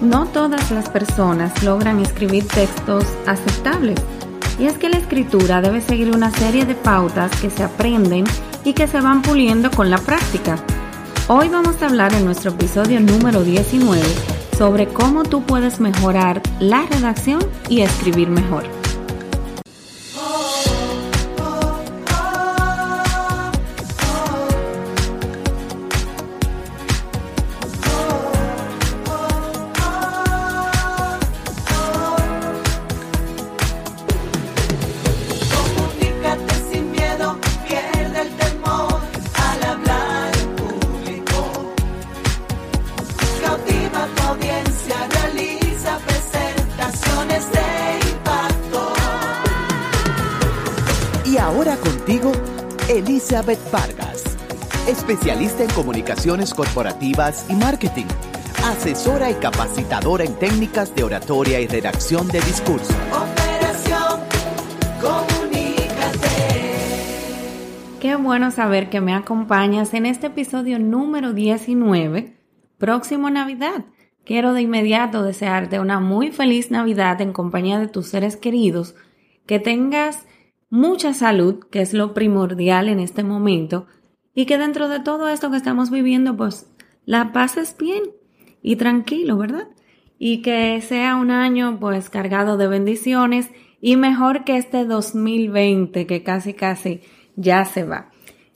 No todas las personas logran escribir textos aceptables. Y es que la escritura debe seguir una serie de pautas que se aprenden y que se van puliendo con la práctica. Hoy vamos a hablar en nuestro episodio número 19 sobre cómo tú puedes mejorar la redacción y escribir mejor. Elizabeth Vargas, especialista en comunicaciones corporativas y marketing, asesora y capacitadora en técnicas de oratoria y redacción de discurso. Operación Comunícate. Qué bueno saber que me acompañas en este episodio número 19, próximo Navidad. Quiero de inmediato desearte una muy feliz Navidad en compañía de tus seres queridos, que tengas mucha salud, que es lo primordial en este momento, y que dentro de todo esto que estamos viviendo, pues la pases bien y tranquilo, ¿verdad? Y que sea un año pues cargado de bendiciones y mejor que este 2020 que casi casi ya se va.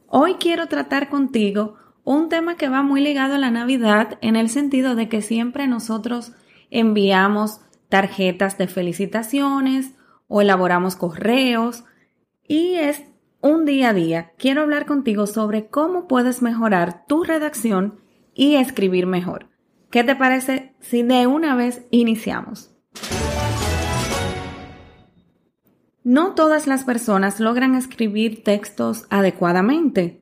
Hoy quiero tratar contigo un tema que va muy ligado a la Navidad en el sentido de que siempre nosotros enviamos tarjetas de felicitaciones o elaboramos correos y es un día a día. Quiero hablar contigo sobre cómo puedes mejorar tu redacción y escribir mejor. ¿Qué te parece si de una vez iniciamos? No todas las personas logran escribir textos adecuadamente.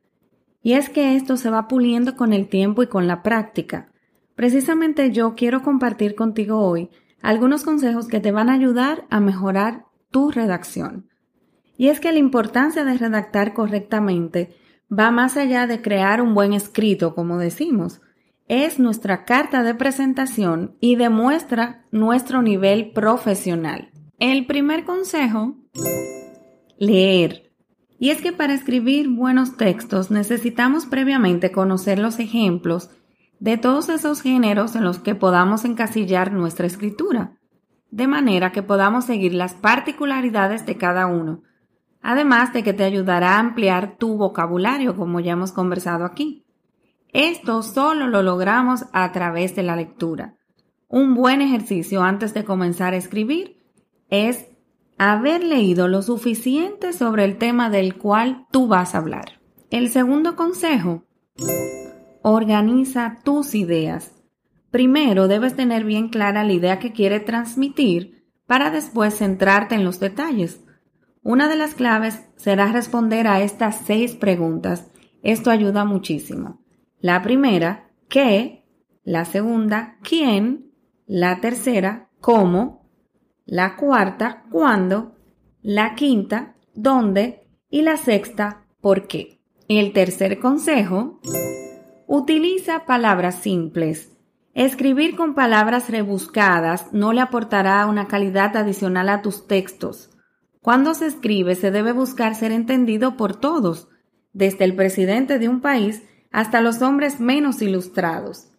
Y es que esto se va puliendo con el tiempo y con la práctica. Precisamente yo quiero compartir contigo hoy algunos consejos que te van a ayudar a mejorar tu redacción. Y es que la importancia de redactar correctamente va más allá de crear un buen escrito, como decimos. Es nuestra carta de presentación y demuestra nuestro nivel profesional. El primer consejo, leer. Y es que para escribir buenos textos necesitamos previamente conocer los ejemplos de todos esos géneros en los que podamos encasillar nuestra escritura, de manera que podamos seguir las particularidades de cada uno además de que te ayudará a ampliar tu vocabulario, como ya hemos conversado aquí. Esto solo lo logramos a través de la lectura. Un buen ejercicio antes de comenzar a escribir es haber leído lo suficiente sobre el tema del cual tú vas a hablar. El segundo consejo, organiza tus ideas. Primero debes tener bien clara la idea que quieres transmitir para después centrarte en los detalles. Una de las claves será responder a estas seis preguntas. Esto ayuda muchísimo. La primera, ¿qué? La segunda, ¿quién? La tercera, ¿cómo? La cuarta, ¿cuándo? La quinta, ¿dónde? Y la sexta, ¿por qué? El tercer consejo, utiliza palabras simples. Escribir con palabras rebuscadas no le aportará una calidad adicional a tus textos. Cuando se escribe se debe buscar ser entendido por todos, desde el presidente de un país hasta los hombres menos ilustrados.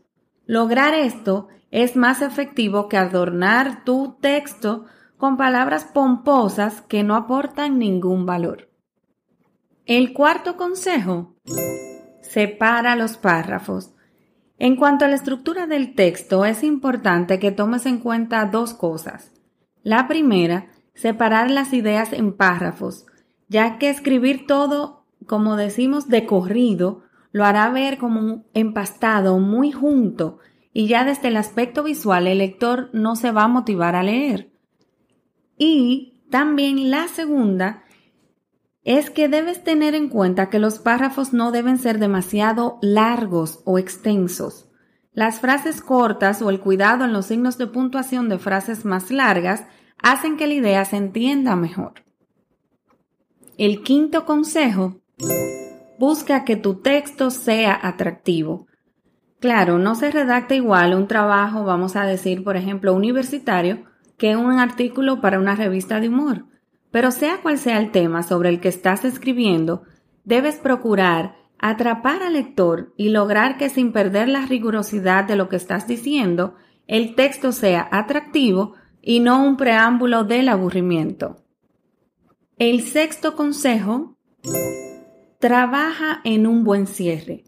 Lograr esto es más efectivo que adornar tu texto con palabras pomposas que no aportan ningún valor. El cuarto consejo. Separa los párrafos. En cuanto a la estructura del texto, es importante que tomes en cuenta dos cosas. La primera separar las ideas en párrafos, ya que escribir todo, como decimos, de corrido, lo hará ver como un empastado, muy junto, y ya desde el aspecto visual el lector no se va a motivar a leer. Y también la segunda es que debes tener en cuenta que los párrafos no deben ser demasiado largos o extensos. Las frases cortas o el cuidado en los signos de puntuación de frases más largas hacen que la idea se entienda mejor. El quinto consejo, busca que tu texto sea atractivo. Claro, no se redacta igual un trabajo, vamos a decir, por ejemplo, universitario, que un artículo para una revista de humor. Pero sea cual sea el tema sobre el que estás escribiendo, debes procurar atrapar al lector y lograr que sin perder la rigurosidad de lo que estás diciendo, el texto sea atractivo y no un preámbulo del aburrimiento. El sexto consejo, trabaja en un buen cierre.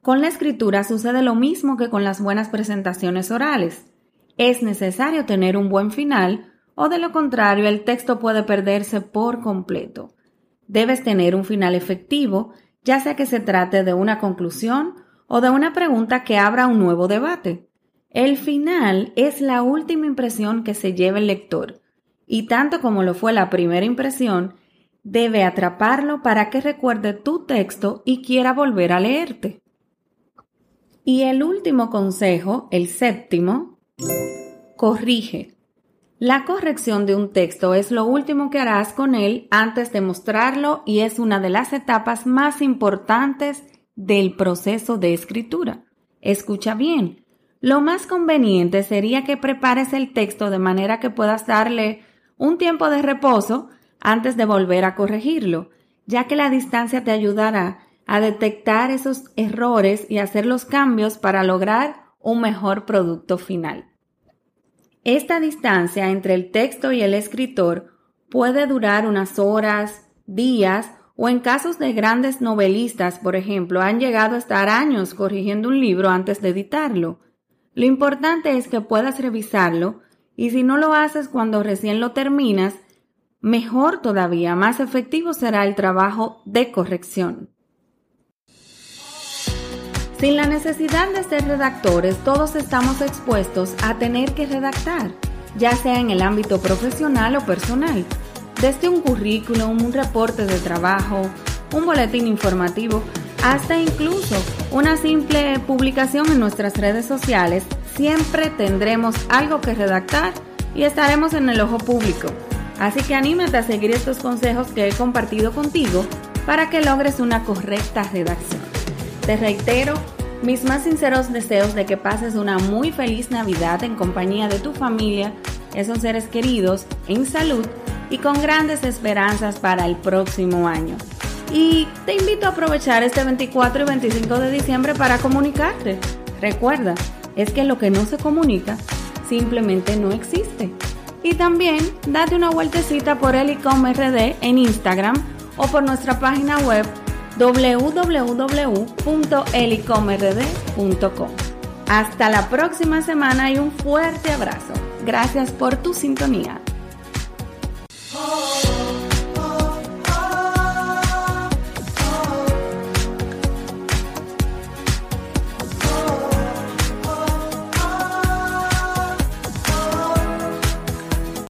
Con la escritura sucede lo mismo que con las buenas presentaciones orales. Es necesario tener un buen final o de lo contrario el texto puede perderse por completo. Debes tener un final efectivo, ya sea que se trate de una conclusión o de una pregunta que abra un nuevo debate. El final es la última impresión que se lleva el lector, y tanto como lo fue la primera impresión, debe atraparlo para que recuerde tu texto y quiera volver a leerte. Y el último consejo, el séptimo, corrige. La corrección de un texto es lo último que harás con él antes de mostrarlo y es una de las etapas más importantes del proceso de escritura. Escucha bien. Lo más conveniente sería que prepares el texto de manera que puedas darle un tiempo de reposo antes de volver a corregirlo, ya que la distancia te ayudará a detectar esos errores y hacer los cambios para lograr un mejor producto final. Esta distancia entre el texto y el escritor puede durar unas horas, días o en casos de grandes novelistas, por ejemplo, han llegado a estar años corrigiendo un libro antes de editarlo. Lo importante es que puedas revisarlo y si no lo haces cuando recién lo terminas, mejor todavía, más efectivo será el trabajo de corrección. Sin la necesidad de ser redactores, todos estamos expuestos a tener que redactar, ya sea en el ámbito profesional o personal. Desde un currículum, un reporte de trabajo, un boletín informativo, hasta incluso una simple publicación en nuestras redes sociales, siempre tendremos algo que redactar y estaremos en el ojo público. Así que anímate a seguir estos consejos que he compartido contigo para que logres una correcta redacción. Te reitero mis más sinceros deseos de que pases una muy feliz Navidad en compañía de tu familia, esos seres queridos, en salud y con grandes esperanzas para el próximo año. Y te invito a aprovechar este 24 y 25 de diciembre para comunicarte. Recuerda, es que lo que no se comunica simplemente no existe. Y también date una vueltecita por el RD en Instagram o por nuestra página web www.elicomrd.com. Hasta la próxima semana y un fuerte abrazo. Gracias por tu sintonía.